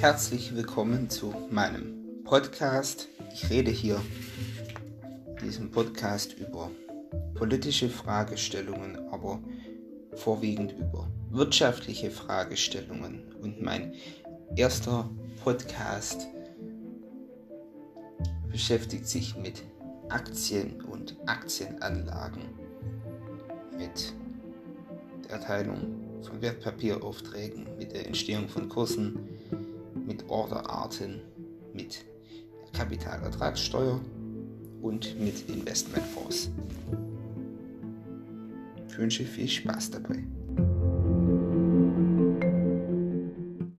Herzlich willkommen zu meinem Podcast. Ich rede hier in diesem Podcast über politische Fragestellungen, aber vorwiegend über wirtschaftliche Fragestellungen. Und mein erster Podcast beschäftigt sich mit Aktien und Aktienanlagen, mit der Erteilung von Wertpapieraufträgen, mit der Entstehung von Kursen, mit Orderarten, mit Kapitalertragssteuer und mit Investmentfonds. Ich wünsche viel Spaß dabei.